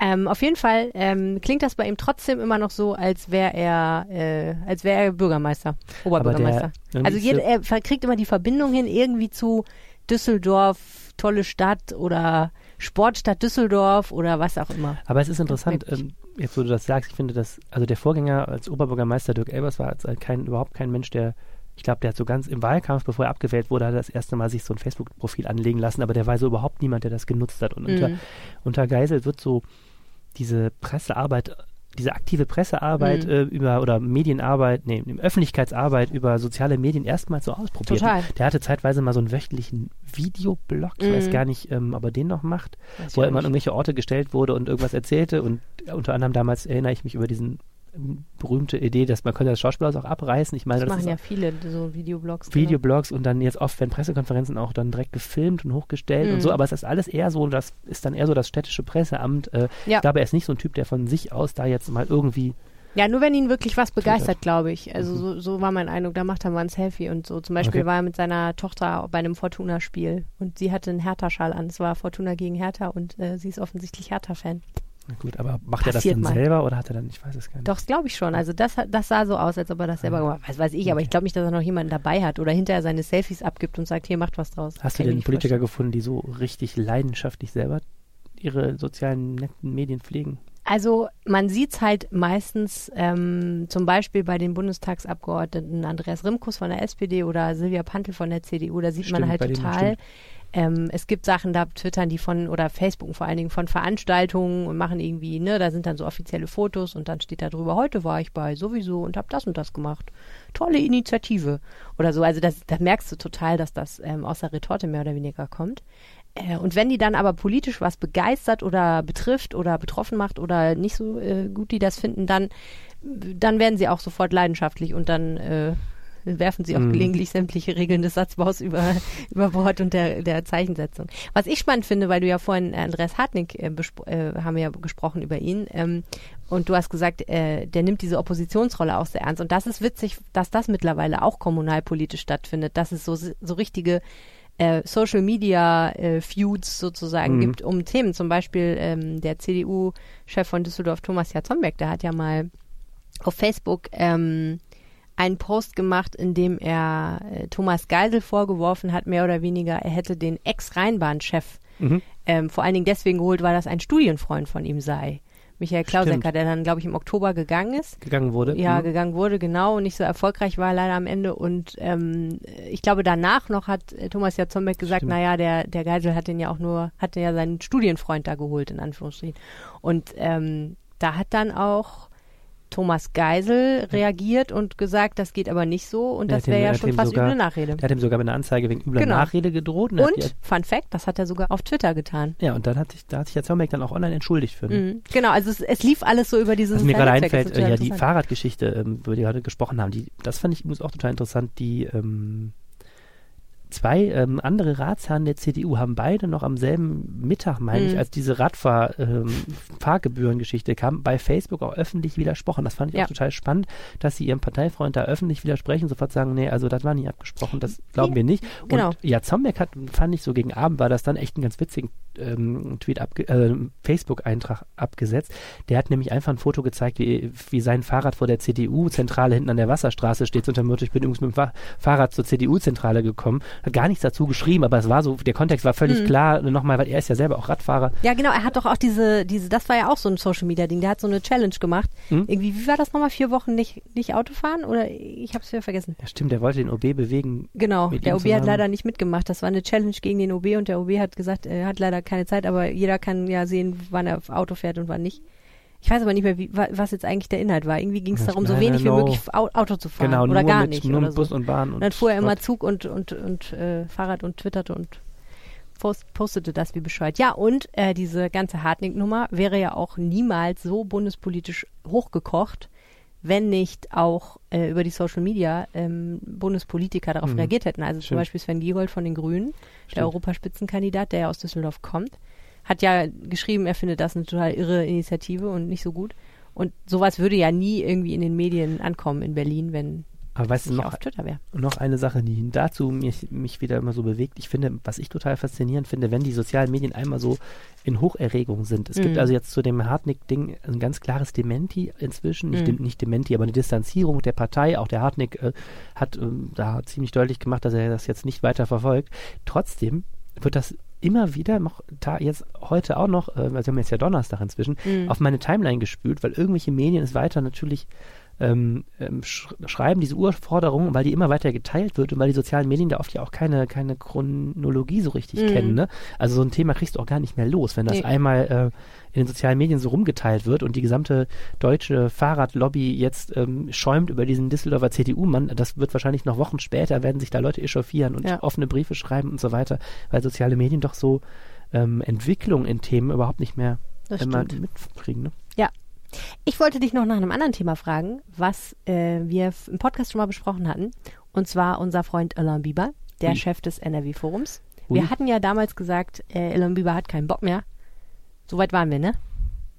Ähm, auf jeden Fall ähm, klingt das bei ihm trotzdem immer noch so, als wäre er, äh, als wäre er Bürgermeister, Oberbürgermeister. der- also jeder, er kriegt immer die Verbindung hin irgendwie zu Düsseldorf, tolle Stadt oder Sportstadt Düsseldorf oder was auch immer. Aber es ist interessant, ähm, jetzt wo du das sagst, ich finde das, also der Vorgänger als Oberbürgermeister Dirk Elbers war als kein, überhaupt kein Mensch, der, ich glaube, der hat so ganz im Wahlkampf, bevor er abgewählt wurde, hat er das erste Mal sich so ein Facebook-Profil anlegen lassen, aber der war so überhaupt niemand, der das genutzt hat. Und unter, Mhm. unter Geisel wird so diese Pressearbeit, diese aktive Pressearbeit Mhm. äh, über oder Medienarbeit, nee, Öffentlichkeitsarbeit über soziale Medien erstmals so ausprobiert. Total. Der hatte zeitweise mal so einen wöchentlichen Videoblog, ich weiß Mhm. gar nicht, ähm, ob er den noch macht Weiß wo er immer an irgendwelche Orte gestellt wurde und irgendwas erzählte und unter anderem damals erinnere ich mich über diesen berühmte Idee, dass man könnte das Schauspielhaus auch abreißen. Ich meine, Das das, machen ja viele so Videoblogs. genau. Videoblogs und dann jetzt oft, wenn Pressekonferenzen auch dann direkt gefilmt und hochgestellt und Mhm. so, aber es ist alles eher so, das ist dann eher so das städtische Presseamt. Äh, Ja. Ich glaube, er ist nicht so ein Typ, der von sich aus da jetzt mal irgendwie Ja, nur wenn ihn wirklich was begeistert, glaube ich. Also Mhm. so, so war mein Eindruck. Da macht er mal ein Selfie und so. Zum Beispiel Okay. war er mit seiner Tochter bei einem Fortuna-Spiel und sie hatte einen Hertha-Schal an. Es war Fortuna gegen Hertha und äh, sie ist offensichtlich Hertha-Fan. Gut, aber macht er das dann mal. selber oder hat er dann, ich weiß es gar nicht. Doch, das glaube ich schon. Also das, hat- das sah so aus, als ob er das selber gemacht hat. Was weiß ich, aber ich glaube nicht, dass er noch jemanden dabei hat oder hinterher seine Selfies abgibt und sagt, hier, macht was draus. Hast du denn Politiker vorstellen. gefunden, die so richtig leidenschaftlich selber ihre sozialen netten Medien pflegen? Also man sieht's halt meistens ähm, zum Beispiel bei den Bundestagsabgeordneten Andreas Rimkus von der SPD oder Silvia Pantel von der CDU, da sieht man Stimmt, halt bei denen total. Ähm, es gibt Sachen, da twittern die von, oder Facebooken vor allen Dingen von Veranstaltungen und machen irgendwie, ne, da sind dann so offizielle Fotos und dann steht da drüber, heute war ich bei sowieso und habe das und das gemacht. Tolle Initiative. Oder so. Also das, da merkst du total, dass das ähm, aus der Retorte mehr oder weniger kommt. Äh, und wenn die dann aber politisch was begeistert oder betrifft oder betroffen macht oder nicht so äh, gut die das finden, dann, dann werden sie auch sofort leidenschaftlich und dann äh, werfen sie auch Mhm. gelegentlich sämtliche Regeln des Satzbaus über, über Bord und der, der Zeichensetzung. Was ich spannend finde, weil du ja vorhin äh, Andreas Hartnig äh, äh, haben wir ja gesprochen über ihn ähm, und du hast gesagt, äh, der nimmt diese Oppositionsrolle auch sehr ernst und das ist witzig, dass das mittlerweile auch kommunalpolitisch stattfindet, dass es so, so richtige äh, Social Media äh, Feuds sozusagen Mhm. gibt um Themen. Zum Beispiel ähm, der CDU-Chef von Düsseldorf, Thomas Jatzombeck, der hat ja mal auf Facebook ähm, einen Post gemacht, in dem er äh, Thomas Geisel vorgeworfen hat, mehr oder weniger, er hätte den Ex-Rheinbahn-Chef Mhm. ähm, vor allen Dingen deswegen geholt, weil das ein Studienfreund von ihm sei. Michael Klausecker, der dann, glaube ich, im Oktober gegangen ist. Gegangen wurde. Ja, Mhm. gegangen wurde, genau, und nicht so erfolgreich war leider am Ende. Und ähm, ich glaube, danach noch hat äh, Thomas Jatzombeck gesagt, Stimmt. naja, der, der Geisel hat den ja auch nur, hatte ja seinen Studienfreund da geholt, in Anführungsstrichen. Und ähm, da hat dann auch Thomas Geisel reagiert und gesagt, das geht aber nicht so und Der das wäre er ja schon fast sogar- üble Nachrede. Der hat ihm sogar mit einer Anzeige wegen übler Genau. Nachrede gedroht. er hat Und, Fun Fact, das hat er sogar auf Twitter getan. die, ja, und dann hat sich, da hat sich der Zombeck dann auch online entschuldigt für. Mhm. Genau, also es, es lief alles so über dieses Was mir gerade einfällt, ja, die. Fahrradgeschichte, ähm, über die wir gerade gesprochen haben, die, das fand ich übrigens auch total interessant. Die ähm, zwei ähm, andere Ratsherren der CDU haben beide noch am selben Mittag, meine ich, Mhm. als diese Radfahr ähm, kam, bei Facebook auch öffentlich widersprochen. Das fand ich Ja. auch total spannend, dass sie ihrem Parteifreund da öffentlich widersprechen, sofort sagen, nee, also das war nicht abgesprochen, das glauben wir nicht. Genau. Und ja, Zombeck hat, fand ich so gegen Abend, war das dann echt einen ganz witzigen ähm, Tweet, abge äh, Facebook-Eintrag abgesetzt. Der hat nämlich einfach ein Foto gezeigt, wie, wie sein Fahrrad vor der CDU-Zentrale hinten an der Wasserstraße steht, dem Motto, ich bin übrigens mit dem Fa Fahrrad zur CDU-Zentrale gekommen. Hat gar nichts dazu geschrieben, aber es war so, der Kontext war völlig klar, nochmal, weil er ist ja selber auch Radfahrer. Ja, genau, er hat doch auch diese, diese, das war ja auch so ein Social Media Ding, der hat so eine Challenge gemacht. Mhm. Irgendwie, wie war das nochmal? Vier Wochen nicht, nicht Auto fahren? Oder ich hab's wieder vergessen. Ja, stimmt, der wollte den OB bewegen. Genau, der OB hat leider nicht mitgemacht. Das war eine Challenge gegen den OB und der OB hat gesagt, er hat leider keine Zeit, aber jeder kann ja sehen, wann er auf Auto fährt und wann nicht. Ich weiß aber nicht mehr, wie, wa- was jetzt eigentlich der Inhalt war. Irgendwie ging es darum, so wenig wie möglich Au- Auto zu fahren. Genau, oder gar mit, nicht. nur oder mit so. Bus und Bahn. Und, dann fuhr er immer. Zug und, und, und äh, Fahrrad und twitterte und post, postete das wie bescheuert. Ja, und äh, diese ganze Hartnick-Nummer wäre ja auch niemals so bundespolitisch hochgekocht, wenn nicht auch äh, über die Social Media ähm, Bundespolitiker darauf Mhm. reagiert hätten. Also zum Stimmt. Beispiel Sven Giegold von den Grünen, Stimmt. der Europaspitzenkandidat, der ja aus Düsseldorf kommt, hat ja geschrieben, er findet das eine total irre Initiative und nicht so gut. Und sowas würde ja nie irgendwie in den Medien ankommen in Berlin, wenn Aber weißt du noch, noch eine Sache, die dazu mich, mich wieder immer so bewegt. Ich finde, was ich total faszinierend finde, wenn die sozialen Medien einmal so in Hocherregung sind. Es gibt Mhm. also jetzt zu dem Hartnick-Ding ein ganz klares Dementi inzwischen. Nicht, dem, nicht Dementi, aber eine Distanzierung der Partei. Auch der Hartnick äh, hat ähm, da ziemlich deutlich gemacht, dass er das jetzt nicht weiter verfolgt. Trotzdem wird das immer wieder noch, da jetzt heute auch noch, äh, also wir haben jetzt ja Donnerstag inzwischen, Mhm. auf meine Timeline gespült, weil irgendwelche Medien es weiter natürlich ähm, ähm, sch schreiben, diese Urforderung, weil die immer weiter geteilt wird und weil die sozialen Medien da oft ja auch keine, keine Chronologie so richtig Mhm. kennen. Ne? Also so ein Thema kriegst du auch gar nicht mehr los, wenn das Nee. einmal äh, in den sozialen Medien so rumgeteilt wird und die gesamte deutsche Fahrradlobby jetzt ähm, schäumt über diesen Düsseldorfer CDU-Mann. Das wird wahrscheinlich noch Wochen später, werden sich da Leute echauffieren und Ja. offene Briefe schreiben und so weiter, weil soziale Medien doch so ähm, Entwicklung in Themen überhaupt nicht mehr Das immer stimmt. mitkriegen. Ne? Ich wollte dich noch nach einem anderen Thema fragen, was äh, wir im Podcast schon mal besprochen hatten. Und zwar unser Freund Alain Bieber, der Ui. Chef des NRW-Forums. Wir hatten ja damals gesagt, äh, Alain Bieber hat keinen Bock mehr. Soweit waren wir, ne?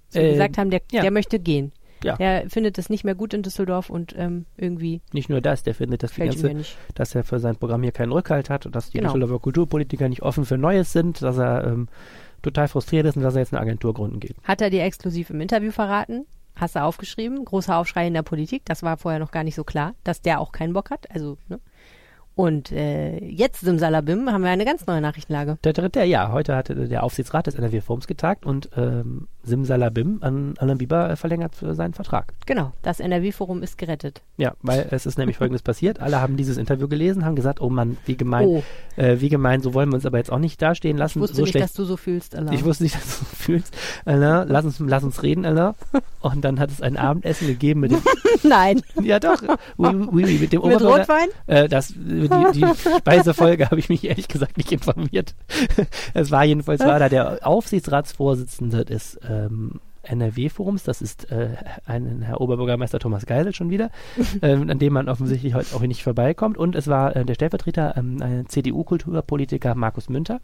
So Äh, gesagt haben, der, ja. der möchte gehen. Ja. Der findet es nicht mehr gut in Düsseldorf und ähm, irgendwie Nicht nur das, der findet, dass die ganze dass er für sein Programm hier keinen Rückhalt hat und dass die Genau. Düsseldorfer Kulturpolitiker nicht offen für Neues sind, dass er ähm, total frustriert ist und dass er jetzt eine Agentur gründen geht. Hat er dir exklusiv im Interview verraten? Hast du aufgeschrieben? Großer Aufschrei in der Politik. Das war vorher noch gar nicht so klar, dass der auch keinen Bock hat. Also, ne? Und äh, jetzt, Simsalabim, haben wir eine ganz neue Nachrichtenlage. Der dritte, ja, heute hatte der Aufsichtsrat des NRW-Forums getagt und ähm, Simsalabim an Alain Bieber äh, verlängert für seinen Vertrag. Genau, das NRW-Forum ist gerettet. Ja, weil es ist nämlich folgendes passiert. Alle haben dieses Interview gelesen, haben gesagt, oh Mann, wie gemein, Oh. äh, wie gemein, so wollen wir uns aber jetzt auch nicht dastehen lassen. Ich wusste so nicht, schlecht dass du so fühlst, Allah. Ich wusste nicht, dass du so fühlst. Alain, lass uns, lass uns reden, Alain. Und dann hat es ein Abendessen gegeben mit dem, Nein. ja doch, oui, oui, oui, mit dem Mit Rotwein? Äh, das, die, die Speisefolge habe ich mich ehrlich gesagt nicht informiert. es war jedenfalls, war da der Aufsichtsratsvorsitzende des ähm, NRW-Forums, das ist äh, ein Herr Oberbürgermeister Thomas Geisel schon wieder, ähm, an dem man offensichtlich heute auch nicht vorbeikommt. Und es war äh, der Stellvertreter, ähm, ein CDU-Kulturpolitiker Markus Münter.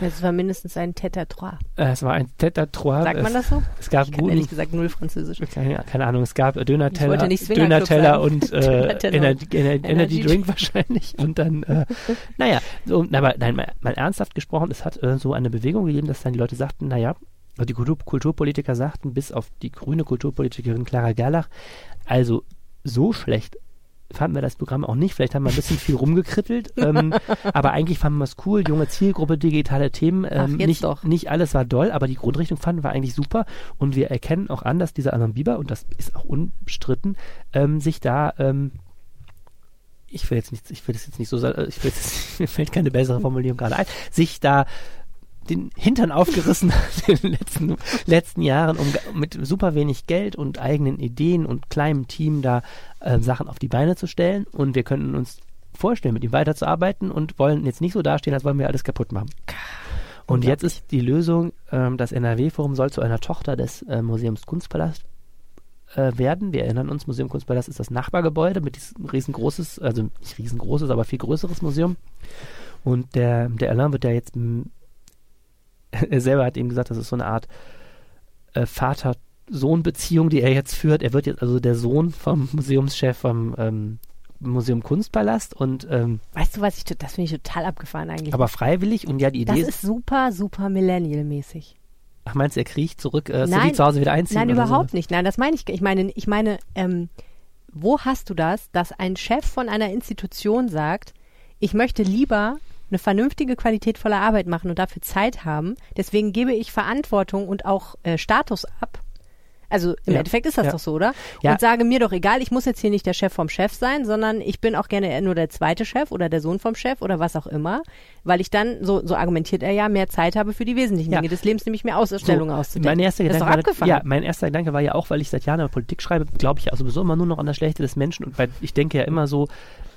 Das war mindestens ein Tête à trois. Äh, es war ein Tête à trois. Sagt man es, das so? Es gab Ich kann guten, ehrlich gesagt null Französisch. keine, keine Ahnung, es gab Döner-Teller, Döner-Teller und äh, Energy, Energy Drink wahrscheinlich. Und dann, äh, naja, so, aber nein, mal, mal ernsthaft gesprochen, es hat äh, so eine Bewegung gegeben, dass dann die Leute sagten, naja, die Kultur Kulturpolitiker sagten, bis auf die grüne Kulturpolitikerin Clara Gerlach, Also so schlecht fanden wir das Programm auch nicht. Vielleicht haben wir ein bisschen viel rumgekrittelt, ähm, aber eigentlich fanden wir es cool. Junge Zielgruppe, digitale Themen. Ähm, Ach, nicht, doch. nicht alles war doll, aber die Grundrichtung fanden wir eigentlich super. Und wir erkennen auch an, dass dieser Alan Bieber, und das ist auch unbestritten, ähm, sich da ähm, ich will jetzt nicht, ich will das jetzt nicht so sagen, ich will jetzt, mir fällt keine bessere Formulierung gerade ein, sich da den Hintern aufgerissen hat in den letzten, letzten Jahren, um mit super wenig Geld und eigenen Ideen und kleinem Team da äh, Sachen auf die Beine zu stellen. Und wir könnten uns vorstellen, mit ihm weiterzuarbeiten und wollen jetzt nicht so dastehen, als wollen wir alles kaputt machen. Und jetzt ist die Lösung, ähm, das NRW-Forum soll zu einer Tochter des äh, Museums Kunstpalast äh, werden. Wir erinnern uns, Museum Kunstpalast ist das Nachbargebäude mit diesem riesengroßes, also nicht riesengroßes, aber viel größeres Museum. Und der, der Alain wird ja jetzt, er selber hat ihm gesagt, das ist so eine Art äh, Vater-Sohn-Beziehung, die er jetzt führt. Er wird jetzt also der Sohn vom Museumschef vom ähm, Museum Kunstpalast und ähm, Weißt du, was ich, das finde ich total abgefahren eigentlich. aber freiwillig und ja, die das Idee ist super, super Millennial-mäßig. ach meinst du, er kriecht zurück, äh, Nein, zu Hause wieder einziehen? Nein, überhaupt so? nicht. Nein, das meine ich. Ich meine, ich meine, ähm, wo hast du das, dass ein Chef von einer Institution sagt, ich möchte lieber eine vernünftige, qualitätvolle Arbeit machen und dafür Zeit haben. Deswegen gebe ich Verantwortung und auch äh, Status ab. Also im Ja, Endeffekt ist das ja. doch so, oder? Ja. Und sage mir doch egal, ich muss jetzt hier nicht der Chef vom Chef sein, sondern ich bin auch gerne nur der zweite Chef oder der Sohn vom Chef oder was auch immer, weil ich dann, so, so argumentiert er ja, mehr Zeit habe für die wesentlichen Ja. Dinge des Lebens, nämlich mehr Ausstellungen So, auszudenken. Mein erster Gedanke abgefahren. War, ja, mein erster Gedanke war ja auch, weil ich seit Jahren in der Politik schreibe, glaube ich ja sowieso immer nur noch an das Schlechte des Menschen. Und weil ich denke ja immer so,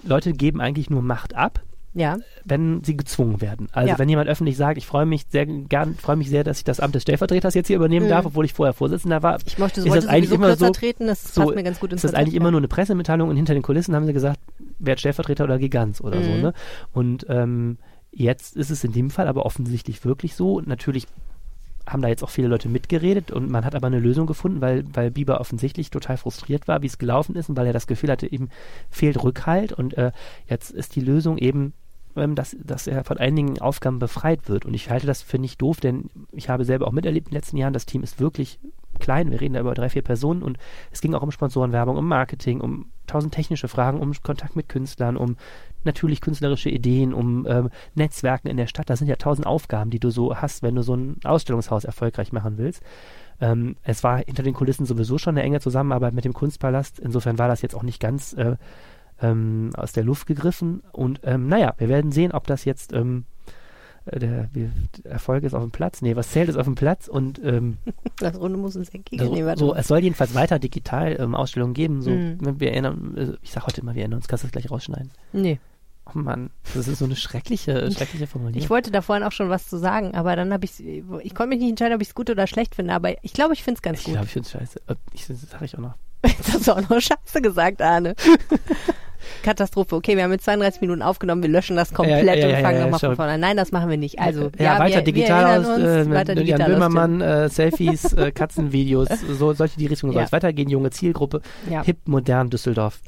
Leute geben eigentlich nur Macht ab, ja. wenn sie gezwungen werden. Also Ja. wenn jemand öffentlich sagt, ich freue mich sehr gern, freue mich sehr, dass ich das Amt des Stellvertreters jetzt hier übernehmen Mhm. darf, obwohl ich vorher Vorsitzender war. Ich möchte, ist wollte das eigentlich immer so, treten, das so passt mir ganz gut ins ist das eigentlich Konzept, immer ja. nur eine Pressemitteilung und hinter den Kulissen haben sie gesagt, werd Stellvertreter oder geh ganz oder so. Mhm. Ne? Und ähm, jetzt ist es in dem Fall aber offensichtlich wirklich so. Natürlich haben da jetzt auch viele Leute mitgeredet und man hat aber eine Lösung gefunden, weil, weil Bieber offensichtlich total frustriert war, wie es gelaufen ist und weil er das Gefühl hatte, eben fehlt Rückhalt und äh, jetzt ist die Lösung eben, ähm, dass, dass er von einigen Aufgaben befreit wird und ich halte das für nicht doof, denn ich habe selber auch miterlebt in den letzten Jahren, das Team ist wirklich klein, wir reden da über drei, vier Personen und es ging auch um Sponsorenwerbung, um Marketing, um tausend technische Fragen, um Kontakt mit Künstlern, um natürlich künstlerische Ideen, um ähm, Netzwerken in der Stadt. Das sind ja tausend Aufgaben, die du so hast, wenn du so ein Ausstellungshaus erfolgreich machen willst. Ähm, es war hinter den Kulissen sowieso schon eine enge Zusammenarbeit mit dem Kunstpalast. Insofern war das jetzt auch nicht ganz äh, ähm, aus der Luft gegriffen. Und ähm, naja, wir werden sehen, ob das jetzt ähm, äh, der, wie, der Erfolg ist auf dem Platz. Nee, was zählt ist auf dem Platz und ähm, Das Runde muss ins Eckige. so, nee, so, es soll jedenfalls weiter digital ähm, Ausstellungen geben. So, wenn wir erinnern, äh, ich sag heute immer, wir erinnern uns, kannst du das gleich rausschneiden. nee. Oh Mann, das ist so eine schreckliche, schreckliche Formulierung. Ich wollte da vorhin auch schon was zu sagen, aber dann habe ich ich konnte mich nicht entscheiden, ob ich es gut oder schlecht finde, aber ich glaube, ich finde es ganz Ich gut. glaube, ich finde es scheiße. Äh, Ich, das sage ich auch noch. Jetzt hast du auch noch Scheiße gesagt, Arne. Katastrophe. Okay, wir haben jetzt 32 Minuten aufgenommen, wir löschen das komplett und fangen nochmal von vorne an. Nein, das machen wir nicht. Also, ja, weiter wir, digital wir aus, äh, weiter mit Jan digital aus, Böhmermann, äh, Selfies, äh, Katzenvideos, so solche die Richtung soll es weitergehen. Junge Zielgruppe, Ja. hip, modern, Düsseldorf.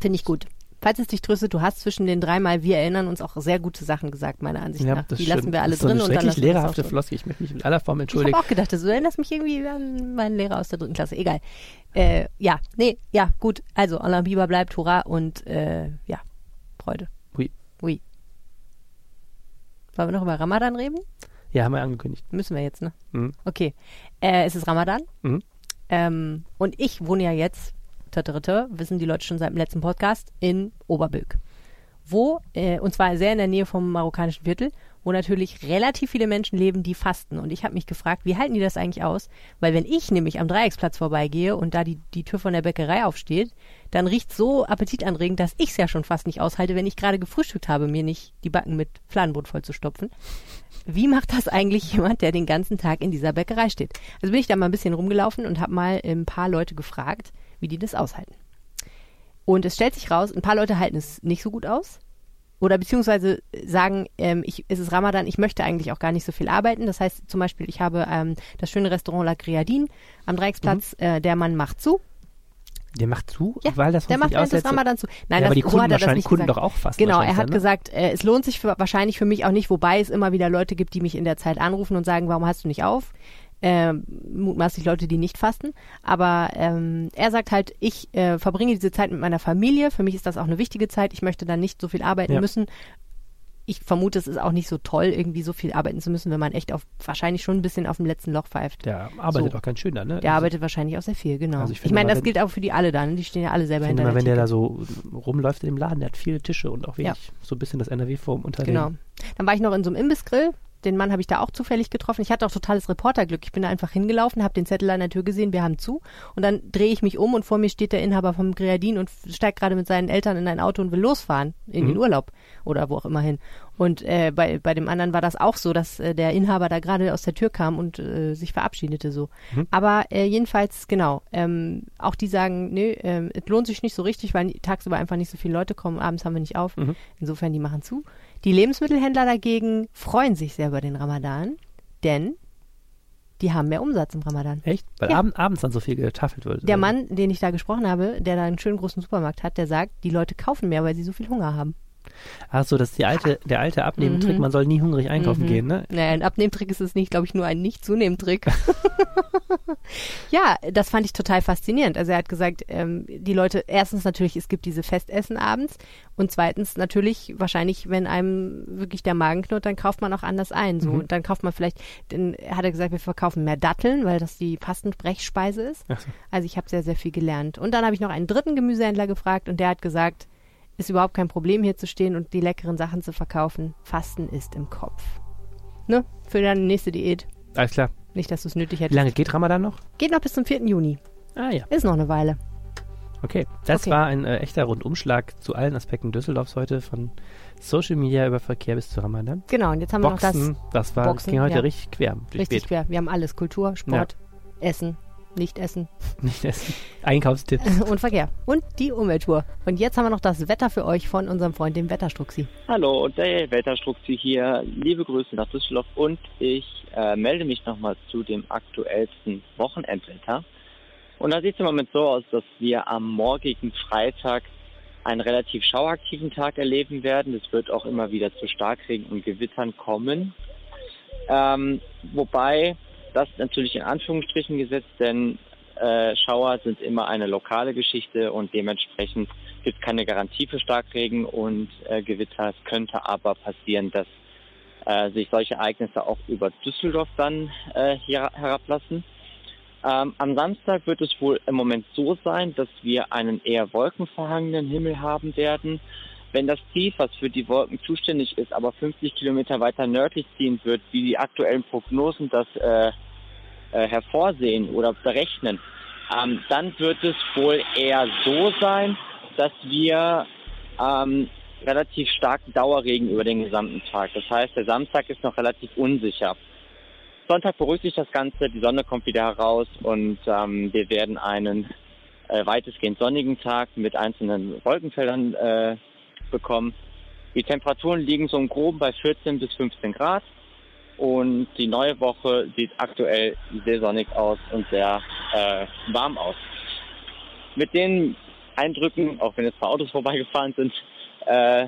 Finde ich gut. Falls es dich tröstet, du hast zwischen den dreimal wir erinnern uns auch sehr gute Sachen gesagt, meiner Ansicht nach. das Die stimmt. lassen wir alle das ist drin eine und dann drin. Floskel. Ich möchte mich in aller Form Ich entschuldigen. habe auch gedacht, du erinnerst mich irgendwie an meinen Lehrer aus der dritten Klasse. Egal. Äh, ja, nee, ja, gut. Also, Alain Bieber bleibt, hurra und äh, ja, Freude. Oui. Oui. Wollen wir noch über Ramadan reden? Ja, haben wir angekündigt. Müssen wir jetzt, ne? Mhm. Okay. Äh, es ist Ramadan. Mhm. Ähm, und ich wohne ja jetzt, dritte, wissen die Leute schon seit dem letzten Podcast, in Oberbülk. Wo, äh, und zwar sehr in der Nähe vom marokkanischen Viertel, wo natürlich relativ viele Menschen leben, die fasten. Und ich habe mich gefragt, wie halten die das eigentlich aus? Weil wenn ich nämlich am Dreiecksplatz vorbeigehe und da die, die Tür von der Bäckerei aufsteht, dann riecht so appetitanregend, dass ich es ja schon fast nicht aushalte, wenn ich gerade gefrühstückt habe, mir nicht die Backen mit Fladenbrot voll zu stopfen. Wie macht das eigentlich jemand, der den ganzen Tag in dieser Bäckerei steht? Also bin ich da mal ein bisschen rumgelaufen und habe mal ein paar Leute gefragt, wie die das aushalten. Und es stellt sich raus, ein paar Leute halten es nicht so gut aus. Oder beziehungsweise sagen, ähm, ich, es ist Ramadan, ich möchte eigentlich auch gar nicht so viel arbeiten. Das heißt zum Beispiel, ich habe ähm, das schöne Restaurant La Griadine am Dreiecksplatz, äh, der Mann macht zu. Der macht zu, Ja, weil das der macht aussetzt. Ramadan zu. Nein, ja, aber das, die so Kunden hat er das wahrscheinlich nicht Kunden gesagt. doch auch fast. Genau, er hat ne? gesagt, äh, es lohnt sich für, wahrscheinlich für mich auch nicht, wobei es immer wieder Leute gibt, die mich in der Zeit anrufen und sagen, warum hast du nicht auf? Äh, mutmaßlich Leute, die nicht fasten. Aber ähm, er sagt halt, ich äh, verbringe diese Zeit mit meiner Familie. Für mich ist das auch eine wichtige Zeit. Ich möchte dann nicht so viel arbeiten Ja. müssen. Ich vermute, es ist auch nicht so toll, irgendwie so viel arbeiten zu müssen, wenn man echt auf wahrscheinlich schon ein bisschen auf dem letzten Loch pfeift. Der arbeitet So. auch ganz schön da, ne? Der arbeitet wahrscheinlich auch sehr viel, genau. Also ich ich meine, das gilt auch für die alle dann. Die stehen ja alle selber hinter mal, der wenn der Theke. da so rumläuft in dem Laden, der hat viele Tische und auch wirklich so ein bisschen das NRW-Forum unter Genau. den Dann war ich noch in so einem Imbissgrill. Den Mann habe ich da auch zufällig getroffen. Ich hatte auch totales Reporterglück. Ich bin da einfach hingelaufen, habe den Zettel an der Tür gesehen, wir haben zu. Und dann drehe ich mich um und vor mir steht der Inhaber vom Grenadin und steigt gerade mit seinen Eltern in ein Auto und will losfahren in den Urlaub oder wo auch immer hin. Und äh, bei, bei dem anderen war das auch so, dass äh, der Inhaber da gerade aus der Tür kam und äh, sich verabschiedete so. Aber äh, jedenfalls, genau, ähm, auch die sagen, nö, ähm, es lohnt sich nicht so richtig, weil tagsüber einfach nicht so viele Leute kommen, abends haben wir nicht auf. Insofern, die machen zu. Die Lebensmittelhändler dagegen freuen sich sehr über den Ramadan, denn die haben mehr Umsatz im Ramadan. Echt? Weil Ja. abend, abends dann so viel getaffelt wird. Der Mann, den ich da gesprochen habe, der da einen schönen großen Supermarkt hat, der sagt, die Leute kaufen mehr, weil sie so viel Hunger haben. Ach so, das ist die alte, der alte Abnehmtrick, Mhm. man soll nie hungrig einkaufen Mhm. gehen, ne? Naja, ein Abnehmtrick ist es nicht, glaube ich, nur ein Nicht-Zunehmtrick. ja, das fand ich total faszinierend. Also er hat gesagt, ähm, die Leute, erstens natürlich, es gibt diese Festessen abends und zweitens natürlich, wahrscheinlich, wenn einem wirklich der Magen knurrt, dann kauft man auch anders ein. So, und dann kauft man vielleicht, dann hat er gesagt, wir verkaufen mehr Datteln, weil das die Fastenbrechspeise ist. So. Also ich habe sehr, sehr viel gelernt. Und dann habe ich noch einen dritten Gemüsehändler gefragt und der hat gesagt, ist überhaupt kein Problem hier zu stehen und die leckeren Sachen zu verkaufen. Fasten ist im Kopf. Ne? Für deine nächste Diät. Alles klar. Nicht, dass du es nötig Wie hättest. lange geht Ramadan noch? Geht noch bis zum 4. Juni. Ah ja, Ist noch eine Weile. okay. Das Okay. war ein äh, echter Rundumschlag zu allen Aspekten Düsseldorfs heute, von Social Media über Verkehr bis zu Ramadan. Genau, und jetzt haben wir noch Boxen, das, war, Boxen, ging heute ja. richtig quer. das richtig Beet. quer. Wir haben alles. Kultur, Sport, Essen, Nicht-Essen Nicht essen. Einkaufstipps. und Verkehr. Und die Umwelttour. Und jetzt haben wir noch das Wetter für euch von unserem Freund, dem Wetterstruxi. Hallo, der Wetterstruktur hier. Liebe Grüße nach Düsseldorf und ich äh, melde mich nochmal zu dem aktuellsten Wochenendwetter. Und da sieht es im Moment so aus, dass wir am morgigen Freitag einen relativ schauaktiven Tag erleben werden. Es wird auch immer wieder zu Starkregen und Gewittern kommen. Ähm, wobei das natürlich in Anführungsstrichen gesetzt, denn äh, Schauer sind immer eine lokale Geschichte und dementsprechend gibt es keine Garantie für Starkregen und äh, Gewitter. Es könnte aber passieren, dass äh, sich solche Ereignisse auch über Düsseldorf dann äh, hier herablassen. Ähm, am Samstag wird es wohl im Moment so sein, dass wir einen eher wolkenverhangenen Himmel haben werden. Wenn das Tief, was für die Wolken zuständig ist, aber 50 Kilometer weiter nördlich ziehen wird, wie die aktuellen Prognosen das äh, hervorsehen oder berechnen, ähm, dann wird es wohl eher so sein, dass wir ähm, relativ starken Dauerregen über den gesamten Tag. Das heißt, der Samstag ist noch relativ unsicher. Sonntag beruhigt sich das Ganze, die Sonne kommt wieder heraus und ähm, wir werden einen äh, weitestgehend sonnigen Tag mit einzelnen Wolkenfeldern äh, bekommen. Die Temperaturen liegen so im Groben bei 14 bis 15 Grad und die neue Woche sieht aktuell sehr sonnig aus und sehr äh, warm aus. Mit den Eindrücken, auch wenn jetzt ein paar Autos vorbeigefahren sind, äh,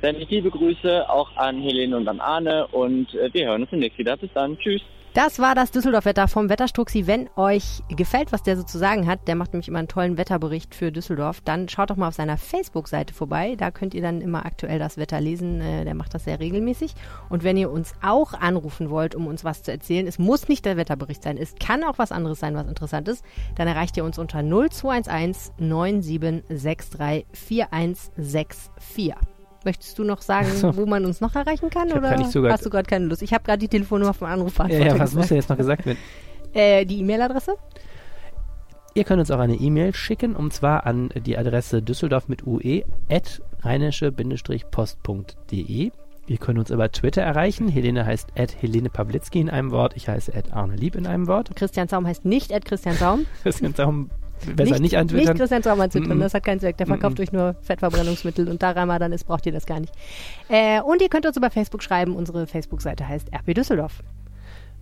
sende ich liebe Grüße auch an Helene und an Arne und äh, wir hören uns demnächst wieder. Bis dann. Tschüss. Das war das Düsseldorf-Wetter vom Wetterstruxi. Wenn euch gefällt, was der so zu sagen hat, der macht nämlich immer einen tollen Wetterbericht für Düsseldorf, dann schaut doch mal auf seiner Facebook-Seite vorbei. Da könnt ihr dann immer aktuell das Wetter lesen. Äh, Der macht das sehr regelmäßig. Und wenn ihr uns auch anrufen wollt, um uns was zu erzählen, es muss nicht der Wetterbericht sein, es kann auch was anderes sein, was interessant ist, dann erreicht ihr uns unter 0211 9763 4164. Möchtest du noch sagen, so. wo man uns noch erreichen kann? Oder hast du gerade keine Lust? Ich habe gerade die Telefonnummer vom Ja, Anrufbeantworter ja, was muss denn jetzt noch gesagt werden? Äh, die E-Mail-Adresse? Ihr könnt uns auch eine E-Mail schicken und zwar an die Adresse düsseldorf mit ue at rheinische-post.de. Ihr könnt uns über Twitter erreichen. Helene heißt at Helene Pawlitzki in einem Wort. Ich heiße at Arne Lieb in einem Wort. Christian Zaum heißt nicht Ed Christian Zaum. Christian Zaum besser nicht, Nicht antwittern. Christian Zaum anzutwittern, Mhm. das hat keinen Zweck. Der verkauft euch nur Fettverbrennungsmittel und da Ramadan ist, braucht ihr das gar nicht. Äh, und ihr könnt uns über Facebook schreiben. Unsere Facebook-Seite heißt RP Düsseldorf.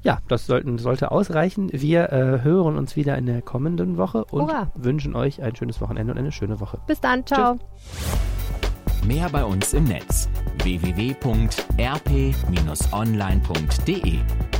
Ja, das sollten, sollte ausreichen. Wir äh, hören uns wieder in der kommenden Woche und Hurra. wünschen euch ein schönes Wochenende und eine schöne Woche. Bis dann, ciao. Mehr bei uns im Netz www.rp-online.de